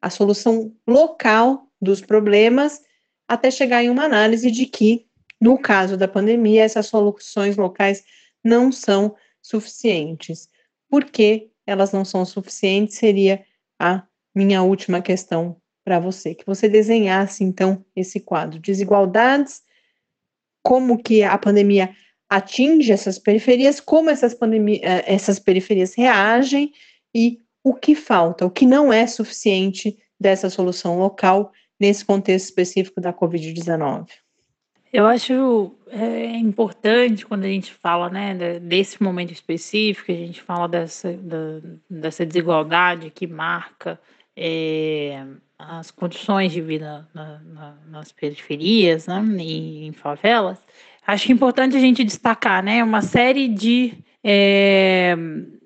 a solução local dos problemas, até chegar em uma análise de que, no caso da pandemia, essas soluções locais não são suficientes. Por que elas não são suficientes? Seria a minha última questão para você, que você desenhasse então esse quadro: desigualdades, como que a pandemia atinge essas periferias, como essas, eh, essas periferias reagem e o que falta, o que não é suficiente dessa solução local nesse contexto específico da Covid-19. Eu acho é, importante quando a gente fala né, desse momento específico, a gente fala dessa, da, dessa desigualdade que marca é, as condições de vida na, na, nas periferias né, e em favelas, acho que é importante a gente destacar, né, uma série de, é,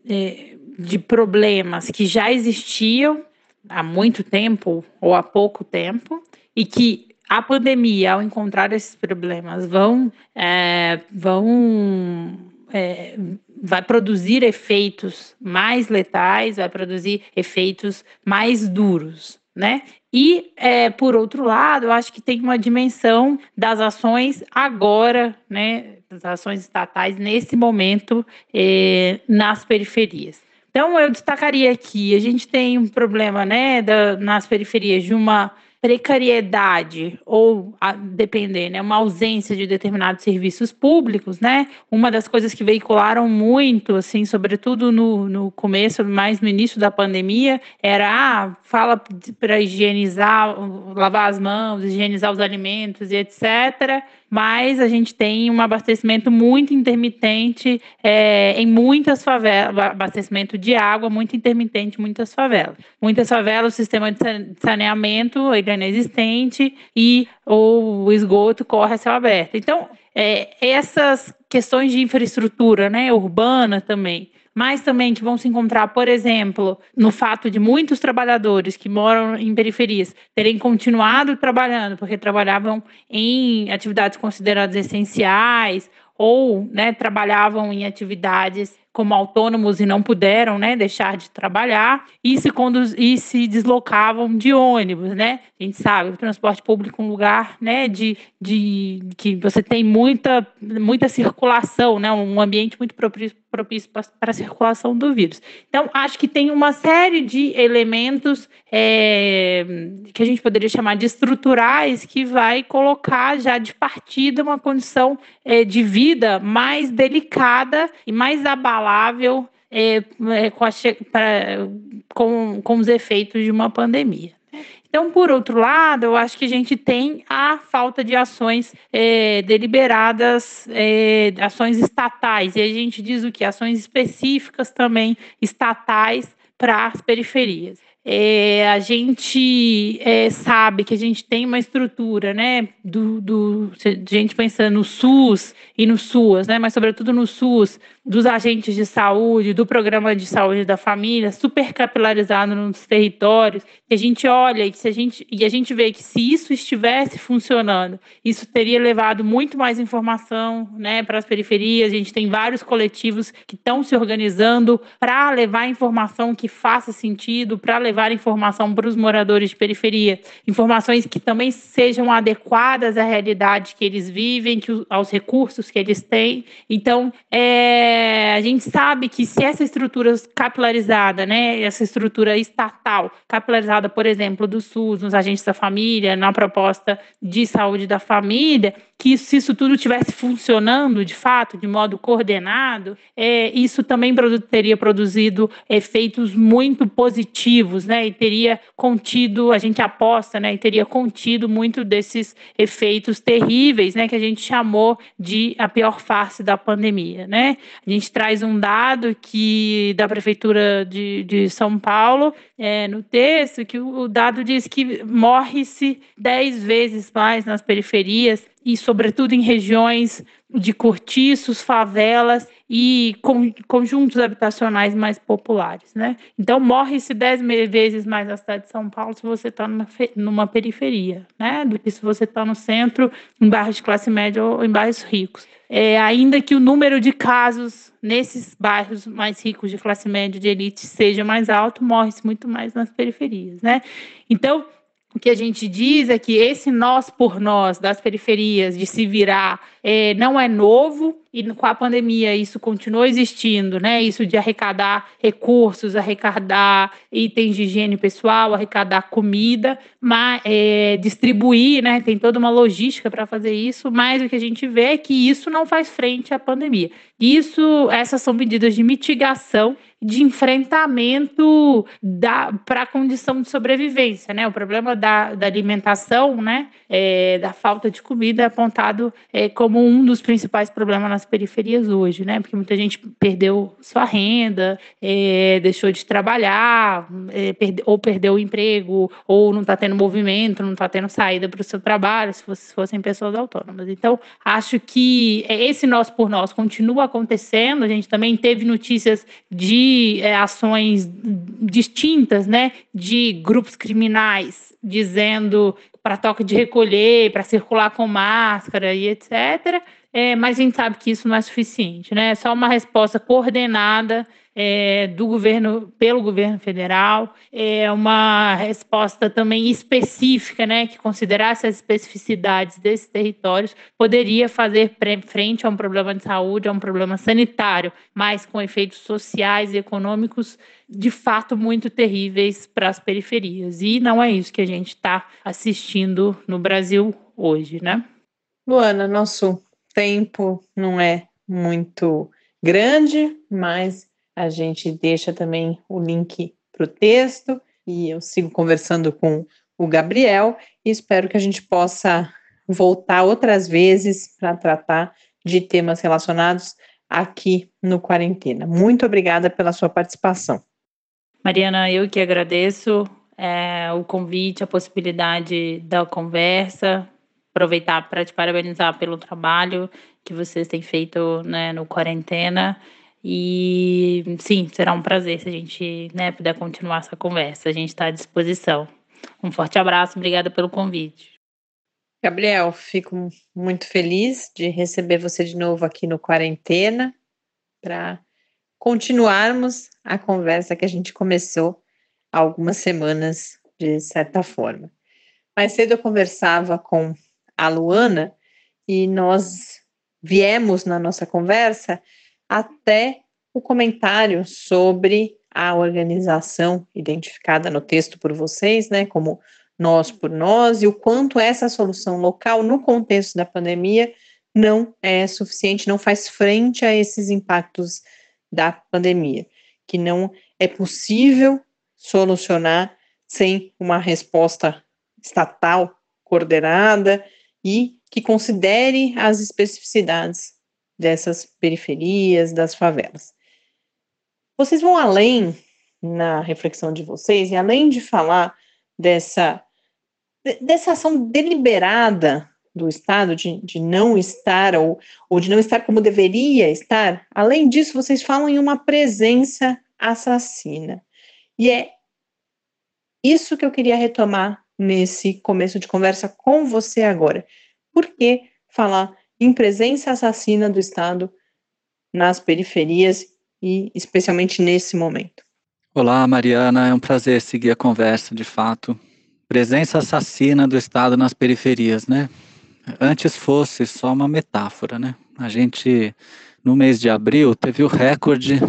é, de problemas que já existiam, há muito tempo ou há pouco tempo, e que a pandemia, ao encontrar esses problemas, vão, é, vão é, vai produzir efeitos mais letais, vai produzir efeitos mais duros, né? E, é, por outro lado, eu acho que tem uma dimensão das ações agora, né? Das ações estatais nesse momento é, nas periferias. Então, eu destacaria aqui, a gente tem um problema, né, da, nas periferias de uma precariedade ou a depender, né, uma ausência de determinados serviços públicos, né? Uma das coisas que veicularam muito, assim, sobretudo no, no começo, mais no início da pandemia, era ah, fala para higienizar, lavar as mãos, higienizar os alimentos e etc mas a gente tem um abastecimento muito intermitente é, em muitas favelas, abastecimento de água muito intermitente em muitas favelas. Muitas favelas, o sistema de saneamento é inexistente e o esgoto corre a céu aberto. Então, é, essas questões de infraestrutura né, urbana também, mas também que vão se encontrar, por exemplo, no fato de muitos trabalhadores que moram em periferias terem continuado trabalhando porque trabalhavam em atividades consideradas essenciais ou né, trabalhavam em atividades como autônomos e não puderam né, deixar de trabalhar e se, e se deslocavam de ônibus, né? A gente sabe, o transporte público é um lugar né, de, de que você tem muita, muita circulação, né, um ambiente muito propício, propício para a circulação do vírus. Então, acho que tem uma série de elementos é, que a gente poderia chamar de estruturais que vai colocar já de partida uma condição é, de vida mais delicada e mais abalável é, é com, a, pra, com, com os efeitos de uma pandemia. Então, por outro lado, eu acho que a gente tem a falta de ações é, deliberadas, é, ações estatais, e a gente diz o que? Ações específicas também estatais para as periferias. É, a gente é, sabe que a gente tem uma estrutura, né, do, do gente pensando no SUS e no SUAS, né, mas sobretudo no SUS, dos agentes de saúde, do programa de saúde da família, super capilarizado nos territórios, que a gente olha e se a gente e a gente vê que se isso estivesse funcionando, isso teria levado muito mais informação, né, para as periferias. A gente tem vários coletivos que estão se organizando para levar informação que faça sentido, para levar informação para os moradores de periferia, informações que também sejam adequadas à realidade que eles vivem, que, aos recursos que eles têm. Então, é é, a gente sabe que se essa estrutura capilarizada, né, essa estrutura estatal, capilarizada, por exemplo, do SUS, nos agentes da família, na proposta de saúde da família, que se isso tudo tivesse funcionando de fato, de modo coordenado, é, isso também teria produzido efeitos muito positivos, né? E teria contido, a gente aposta, né? E teria contido muito desses efeitos terríveis, né? Que a gente chamou de a pior face da pandemia, né? A gente traz um dado que da prefeitura de, de São Paulo é, no texto que o dado diz que morre-se dez vezes mais nas periferias e, sobretudo, em regiões de cortiços, favelas e conjuntos habitacionais mais populares, né? Então morre-se dez vezes mais na cidade de São Paulo se você está numa, numa, periferia, né? Do que se você está no centro, em bairros de classe média ou em bairros ricos. É, ainda que o número de casos nesses bairros mais ricos de classe média de elite seja mais alto, morre-se muito mais nas periferias, né? Então o que a gente diz é que esse nós por nós das periferias, de se virar, é, não é novo, e com a pandemia isso continuou existindo, né? Isso de arrecadar recursos, arrecadar itens de higiene pessoal, arrecadar comida, mas, é, distribuir, né? Tem toda uma logística para fazer isso, mas o que a gente vê é que isso não faz frente à pandemia. Isso, essas são medidas de mitigação de enfrentamento para a condição de sobrevivência, né? O problema da, da alimentação, né? É, da falta de comida é apontado é, como um dos principais problemas nas as periferias hoje, né? Porque muita gente perdeu sua renda, é, deixou de trabalhar, é, perde, ou perdeu o emprego, ou não está tendo movimento, não está tendo saída para o seu trabalho, se fossem pessoas autônomas. Então, acho que esse nós por nós continua acontecendo. A gente também teve notícias de é, ações distintas, né? De grupos criminais dizendo para toque de recolher, para circular com máscara e etc. É, mas a gente sabe que isso não é suficiente, né? É só uma resposta coordenada é, do governo pelo governo federal, é uma resposta também específica, né, que considerasse as especificidades desses territórios, poderia fazer frente a um problema de saúde, a um problema sanitário, mas com efeitos sociais e econômicos de fato muito terríveis para as periferias. E não é isso que a gente está assistindo no Brasil hoje, né? Luana, nosso tempo não é muito grande, mas a gente deixa também o link para o texto e eu sigo conversando com o Gabriel e espero que a gente possa voltar outras vezes para tratar de temas relacionados aqui no Quarentena. Muito obrigada pela sua participação. Mariana, eu que agradeço é, o convite, a possibilidade da conversa, aproveitar para te parabenizar pelo trabalho que vocês têm feito né, no Quarentena e sim, será um prazer se a gente né, puder continuar essa conversa. A gente está à disposição. Um forte abraço, obrigada pelo convite. Gabriel, fico muito feliz de receber você de novo aqui no Quarentena para continuarmos a conversa que a gente começou há algumas semanas, de certa forma. Mais cedo eu conversava com a Luana e nós viemos na nossa conversa até o comentário sobre a organização identificada no texto por vocês, né, como nós por nós, e o quanto essa solução local, no contexto da pandemia, não é suficiente, não faz frente a esses impactos da pandemia, que não é possível solucionar sem uma resposta estatal coordenada e que considere as especificidades dessas periferias, das favelas. Vocês vão além na reflexão de vocês, e além de falar dessa, dessa ação deliberada do Estado de, de não estar, ou, ou de não estar como deveria estar, além disso, vocês falam em uma presença assassina. E é isso que eu queria retomar nesse começo de conversa com você agora. Por que falar em presença assassina do Estado nas periferias e especialmente nesse momento. Olá, Mariana, é um prazer seguir a conversa, de fato. Presença assassina do Estado nas periferias, né? Antes fosse só uma metáfora, né? A gente, no mês de abril, teve o recorde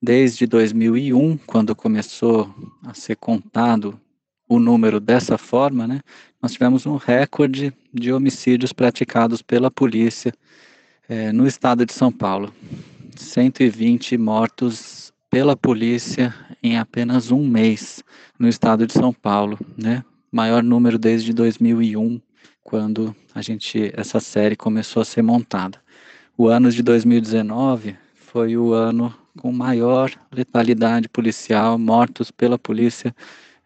desde 2001, quando começou a ser contado o número dessa forma, né? nós tivemos um recorde de homicídios praticados pela polícia é, no estado de São Paulo. 120 mortos pela polícia em apenas um mês no estado de São Paulo, né? Maior número desde 2001, quando a gente essa série começou a ser montada. O ano de 2019 foi o ano com maior letalidade policial, mortos pela polícia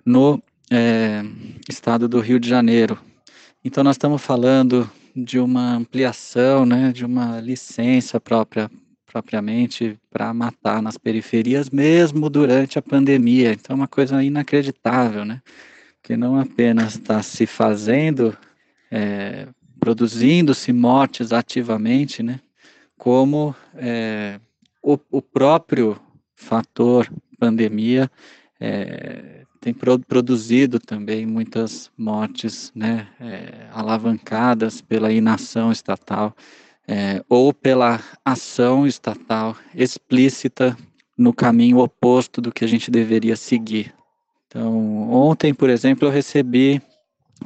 no é, estado do Rio de Janeiro. Então nós estamos falando de uma ampliação, né, de uma licença própria propriamente para matar nas periferias, mesmo durante a pandemia. Então, é uma coisa inacreditável, né? Que não apenas está se fazendo, é, produzindo-se mortes ativamente, né? Como é, o, o, próprio fator pandemia é, tem produzido também muitas mortes né, é, alavancadas pela inação estatal é, ou pela ação estatal explícita no caminho oposto do que a gente deveria seguir. Então, ontem, por exemplo, eu recebi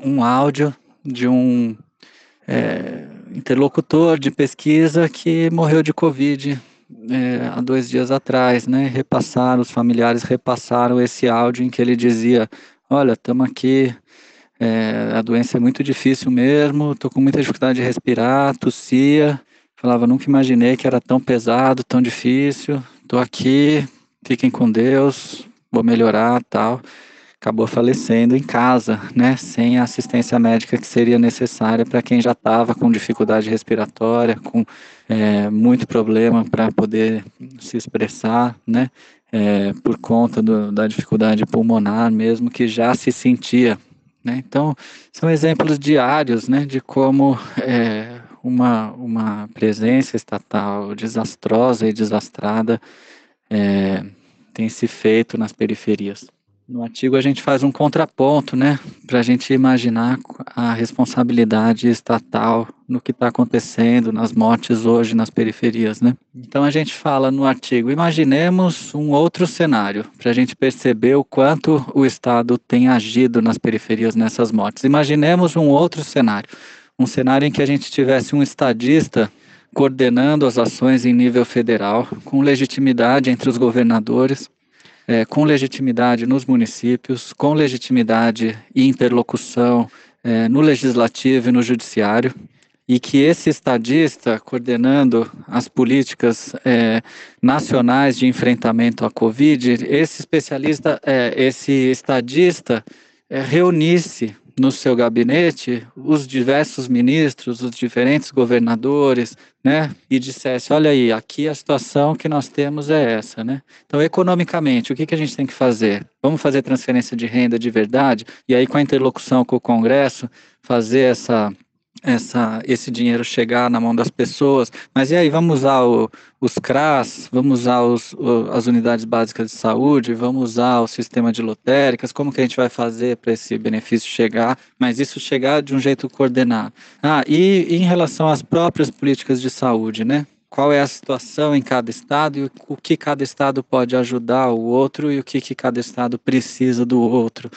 um áudio de um é, interlocutor de pesquisa que morreu de Covid é, há dois dias atrás, né, repassaram, os familiares repassaram esse áudio em que ele dizia, olha, estamos aqui, é, a doença é muito difícil mesmo, estou com muita dificuldade de respirar, tossia, falava, nunca imaginei que era tão pesado, tão difícil, tô aqui, fiquem com Deus, vou melhorar, tal. Acabou falecendo em casa, né, sem a assistência médica que seria necessária para quem já estava com dificuldade respiratória, com é, muito problema para poder se expressar, né, é, por conta do, da dificuldade pulmonar mesmo, que já se sentia. Né? Então, são exemplos diários né, de como é, uma, uma presença estatal desastrosa e desastrada é, tem se feito nas periferias. No artigo a gente faz um contraponto, né, para a gente imaginar a responsabilidade estatal no que está acontecendo nas mortes hoje nas periferias, né. Então a gente fala no artigo, imaginemos um outro cenário para a gente perceber o quanto o Estado tem agido nas periferias nessas mortes. Imaginemos um outro cenário, um cenário em que a gente tivesse um estadista coordenando as ações em nível federal, com legitimidade entre os governadores é, com legitimidade nos municípios, com legitimidade e interlocução é, no legislativo e no judiciário, e que esse estadista, coordenando as políticas é, nacionais de enfrentamento à Covid, esse especialista, é, esse estadista, é, reunisse no seu gabinete os diversos ministros, os diferentes governadores, né, e dissesse, olha aí, aqui a situação que nós temos é essa, né? Então, economicamente, o que, que a gente tem que fazer? Vamos fazer transferência de renda de verdade? E aí, com a interlocução com o Congresso, fazer essa essa, esse dinheiro chegar na mão das pessoas. Mas e aí, vamos usar o, os CRAS, vamos usar os, o, as unidades básicas de saúde, vamos usar o sistema de lotéricas, como que a gente vai fazer para esse benefício chegar, mas isso chegar de um jeito coordenado. Ah, e, e em relação às próprias políticas de saúde, né? Qual é a situação em cada estado e o que cada estado pode ajudar o outro e o que, que cada estado precisa do outro.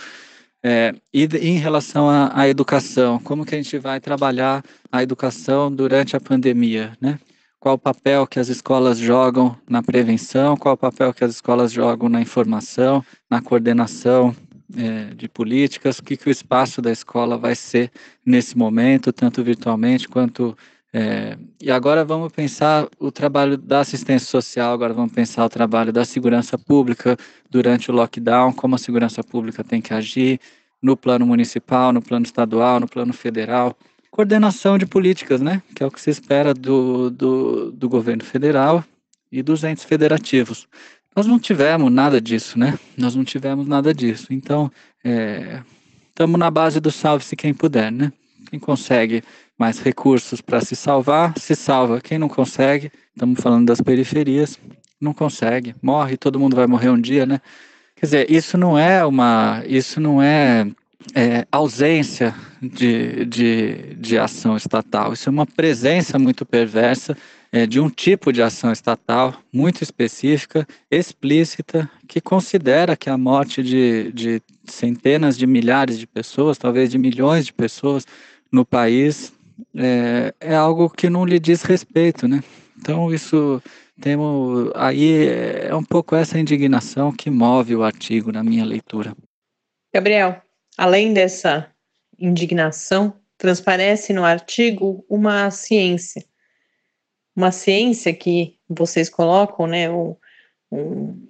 É, e em relação à, à, educação, como que a gente vai trabalhar a educação durante a pandemia, né? Qual o papel que as escolas jogam na prevenção, qual o papel que as escolas jogam na informação, na coordenação é, de políticas, o que, que o espaço da escola vai ser nesse momento, tanto virtualmente quanto é, e agora vamos pensar o trabalho da assistência social, agora vamos pensar o trabalho da segurança pública durante o lockdown, como a segurança pública tem que agir no plano municipal, no plano estadual, no plano federal. Coordenação de políticas, né? Que é o que se espera do, do, do governo federal e dos entes federativos. Nós não tivemos nada disso, né? Nós não tivemos nada disso. Então, estamos é, na base do salve-se quem puder, né? Quem consegue mais recursos para se salvar, se salva. Quem não consegue, estamos falando das periferias, não consegue, morre, todo mundo vai morrer um dia, né? Quer dizer, isso não é uma, isso não é, é ausência de, de, de ação estatal, isso é uma presença muito perversa é, de um tipo de ação estatal muito específica, explícita, que considera que a morte de, de centenas de milhares de pessoas, talvez de milhões de pessoas no país, é, é algo que não lhe diz respeito, né? Então isso temos aí é um pouco essa indignação que move o artigo na minha leitura. Gabriel, além dessa indignação, transparece no artigo uma ciência, uma ciência que vocês colocam, né? Um, um,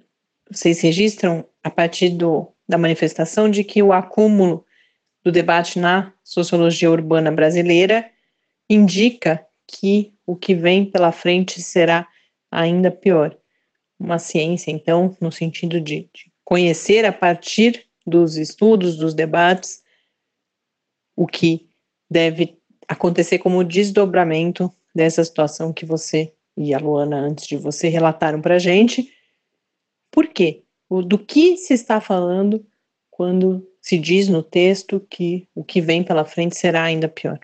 vocês registram a partir do, da manifestação de que o acúmulo do debate na sociologia urbana brasileira indica que o que vem pela frente será ainda pior. Uma ciência, então, no sentido de, de conhecer a partir dos estudos, dos debates, o que deve acontecer como desdobramento dessa situação que você e a Luana, antes de você, relataram para a gente. Por quê? Do que se está falando quando se diz no texto que o que vem pela frente será ainda pior?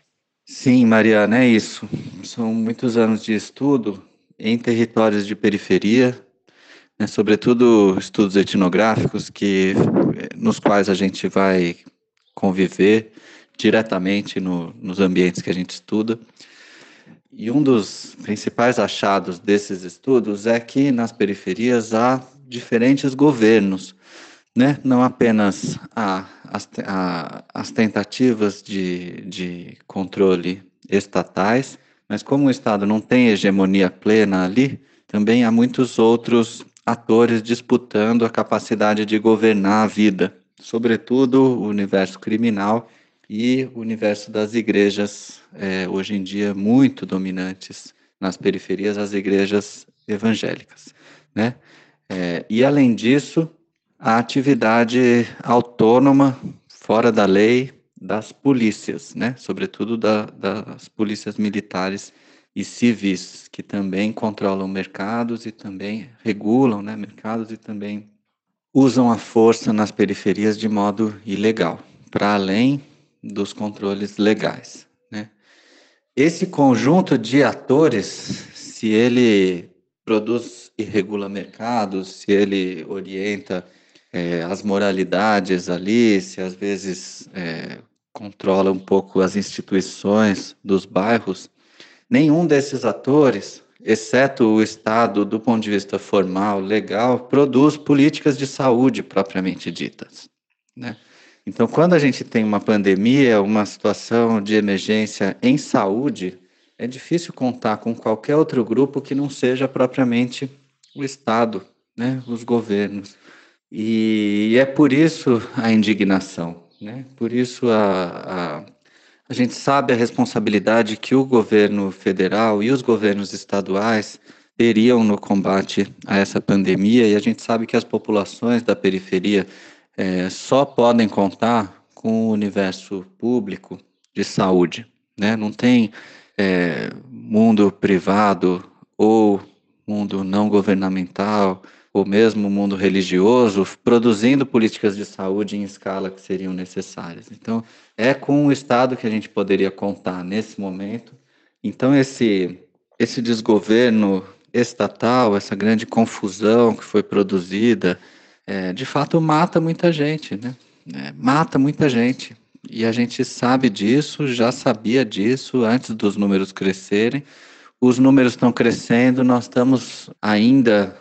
Sim, Mariana, é isso. São muitos anos de estudo em territórios de periferia, né, sobretudo estudos etnográficos que nos quais a gente vai conviver diretamente no, nos ambientes que a gente estuda. E um dos principais achados desses estudos é que nas periferias há diferentes governos, né? não apenas há as, a, as tentativas de, de controle estatais, Mas como o Estado não tem hegemonia plena ali, também há muitos outros atores disputando a capacidade de governar a vida, sobretudo o universo criminal e o universo das igrejas, é, hoje em dia muito dominantes nas periferias, as igrejas evangélicas. Né? É, e além disso, a atividade autônoma, fora da lei, das polícias, né? sobretudo da, das polícias militares e civis, que também controlam mercados e também regulam né, mercados e também usam a força nas periferias de modo ilegal, para além dos controles legais. Né? Esse conjunto de atores, se ele produz e regula mercados, se ele orienta é, as moralidades ali, se às vezes é, controla um pouco as instituições dos bairros, nenhum desses atores, exceto o Estado, do ponto de vista formal, legal, produz políticas de saúde propriamente ditas. Né? Então, quando a gente tem uma pandemia, uma situação de emergência em saúde, é difícil contar com qualquer outro grupo que não seja propriamente o Estado, né, os governos. E é por isso a indignação, né? Por isso a, a, a gente sabe a responsabilidade que o governo federal e os governos estaduais teriam no combate a essa pandemia e a gente sabe que as populações da periferia é, só podem contar com o universo público de saúde, né? Não tem é, mundo privado ou mundo não governamental ou mesmo o mundo religioso, produzindo políticas de saúde em escala que seriam necessárias. Então, é com o Estado que a gente poderia contar nesse momento. Então, esse, esse desgoverno estatal, essa grande confusão que foi produzida, é, de fato mata muita gente, né? É, mata muita gente. E a gente sabe disso, já sabia disso antes dos números crescerem. Os números estão crescendo, nós estamos ainda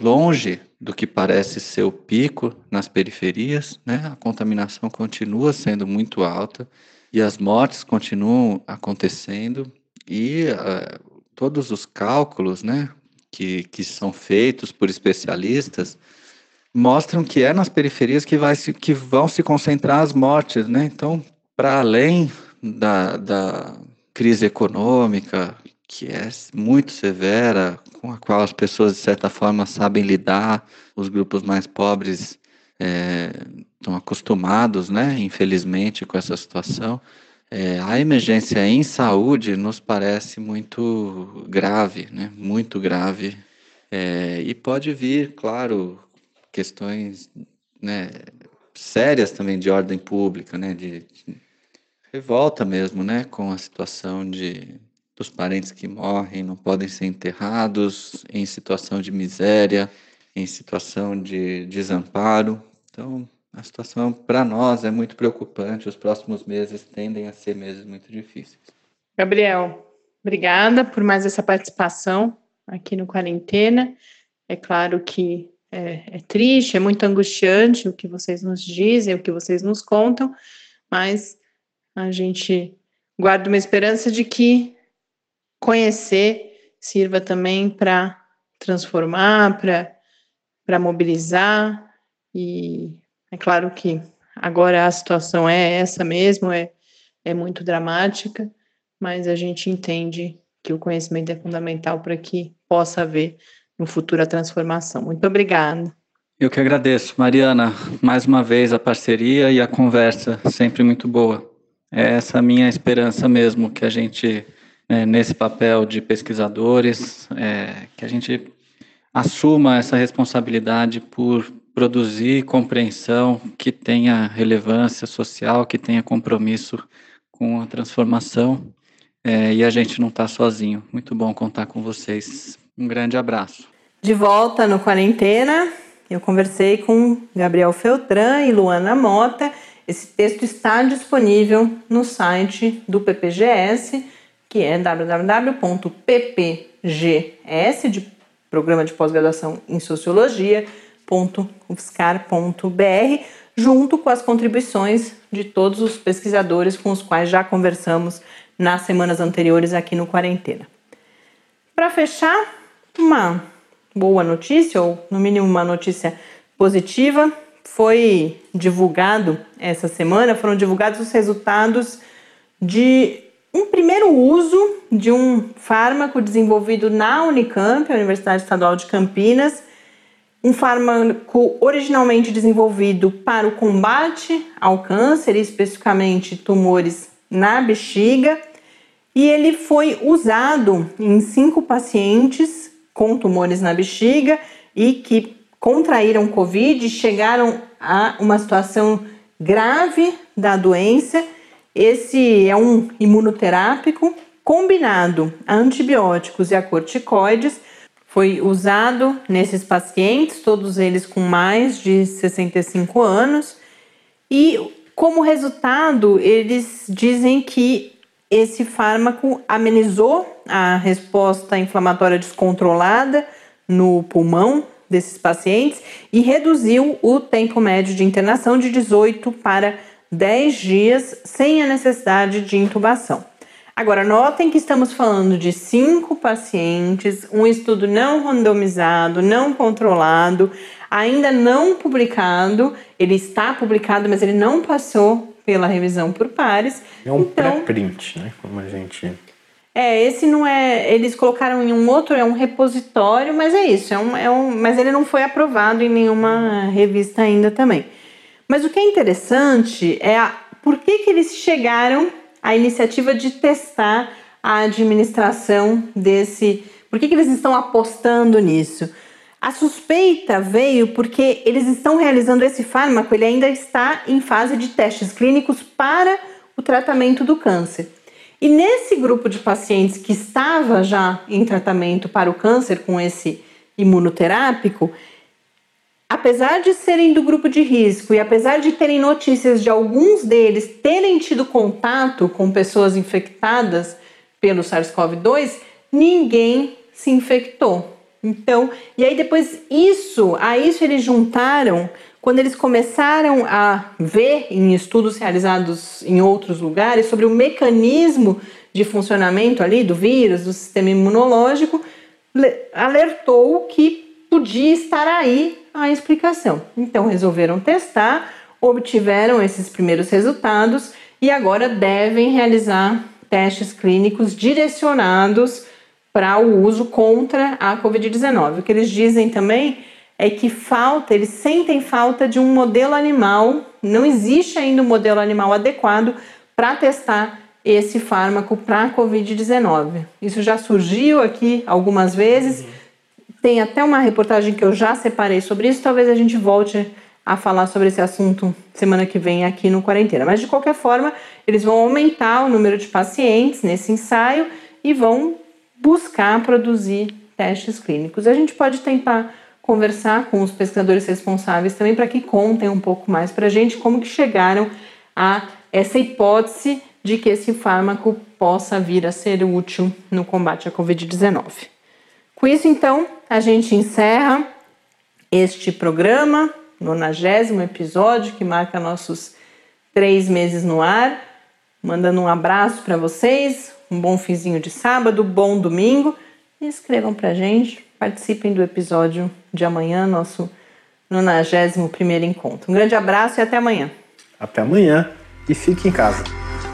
longe do que parece ser o pico nas periferias, né? A contaminação continua sendo muito alta e as mortes continuam acontecendo e uh, todos os cálculos, né, que, que são feitos por especialistas mostram que é nas periferias que, vai se, que vão se concentrar as mortes, né? Então, para além da, da crise econômica, que é muito severa, com a qual as pessoas, de certa forma, sabem lidar, os grupos mais pobres é, estão acostumados, né, infelizmente, com essa situação. É, a emergência em saúde nos parece muito grave, né, muito grave, é, e pode vir, claro, questões né, sérias também de ordem pública, né, de, de revolta mesmo, né, com a situação de dos parentes que morrem não podem ser enterrados em situação de miséria, em situação de desamparo. Então, a situação para nós é muito preocupante. Os próximos meses tendem a ser meses muito difíceis. Gabriel, obrigada por mais essa participação aqui no Quarentena. É claro que é, é triste, é muito angustiante o que vocês nos dizem, o que vocês nos contam, mas a gente guarda uma esperança de que conhecer sirva também para transformar, para mobilizar. E é claro que agora a situação é essa mesmo, é, é muito dramática, mas a gente entende que o conhecimento é fundamental para que possa haver no futuro a transformação. Muito obrigada. Eu que agradeço, Mariana, mais uma vez a parceria e a conversa, sempre muito boa. É essa minha esperança mesmo, que a gente é, nesse papel de pesquisadores, é, que a gente assuma essa responsabilidade por produzir compreensão que tenha relevância social, que tenha compromisso com a transformação. É, e a gente não está sozinho. Muito bom contar com vocês. Um grande abraço. De volta no Quarentena, eu conversei com Gabriel Feltran e Luana Mota. Esse texto está disponível no site do PPGS que é www.ppgs, de Programa de Pós-Graduação em Sociologia.ufscar.br, junto com as contribuições de todos os pesquisadores com os quais já conversamos nas semanas anteriores aqui no Quarentena. Para fechar, uma boa notícia, ou no mínimo uma notícia positiva, foi divulgado essa semana, foram divulgados os resultados de um primeiro uso de um fármaco desenvolvido na Unicamp, a Universidade Estadual de Campinas, um fármaco originalmente desenvolvido para o combate ao câncer, especificamente tumores na bexiga, e ele foi usado em cinco pacientes com tumores na bexiga e que contraíram Covid e chegaram a uma situação grave da doença. Esse é um imunoterápico combinado a antibióticos e a corticoides. Foi usado nesses pacientes, todos eles com mais de 65 anos, e como resultado, eles dizem que esse fármaco amenizou a resposta inflamatória descontrolada no pulmão desses pacientes e reduziu o tempo médio de internação de 18 para 10 dias sem a necessidade de intubação. Agora, notem que estamos falando de cinco pacientes, um estudo não randomizado, não controlado, ainda não publicado. Ele está publicado, mas ele não passou pela revisão por pares. É um então, pré-print, né? Como a gente. É, esse não é. Eles colocaram em um outro, é um repositório, mas é isso. É um, é um, mas ele não foi aprovado em nenhuma revista ainda também. Mas o que é interessante é a, por que, que eles chegaram à iniciativa de testar a administração desse. Por que, que eles estão apostando nisso? A suspeita veio porque eles estão realizando esse fármaco, ele ainda está em fase de testes clínicos para o tratamento do câncer. E nesse grupo de pacientes que estava já em tratamento para o câncer com esse imunoterápico, apesar de serem do grupo de risco e apesar de terem notícias de alguns deles terem tido contato com pessoas infectadas pelo SARS-CoV-2, ninguém se infectou. Então, e aí depois isso, a isso eles juntaram quando eles começaram a ver em estudos realizados em outros lugares sobre o mecanismo de funcionamento ali do vírus, do sistema imunológico, alertou que podia estar aí a explicação. Então resolveram testar, obtiveram esses primeiros resultados e agora devem realizar testes clínicos direcionados para o uso contra a Covid-19. O que eles dizem também é que falta, eles sentem falta de um modelo animal, não existe ainda um modelo animal adequado para testar esse fármaco para a Covid-19. Isso já surgiu aqui algumas vezes, tem até uma reportagem que eu já separei sobre isso, talvez a gente volte a falar sobre esse assunto semana que vem aqui no Quarentena. Mas de qualquer forma, eles vão aumentar o número de pacientes nesse ensaio e vão buscar produzir testes clínicos. A gente pode tentar conversar com os pesquisadores responsáveis também para que contem um pouco mais para a gente como que chegaram a essa hipótese de que esse fármaco possa vir a ser útil no combate à Covid-19. Com isso, então, a gente encerra este programa, nonagésimo episódio, que marca nossos três meses no ar. Mandando um abraço para vocês, um bom finzinho de sábado, bom domingo. E escrevam pra gente, participem do episódio de amanhã, nosso 91 primeiro encontro. Um grande abraço e até amanhã. Até amanhã e fique em casa.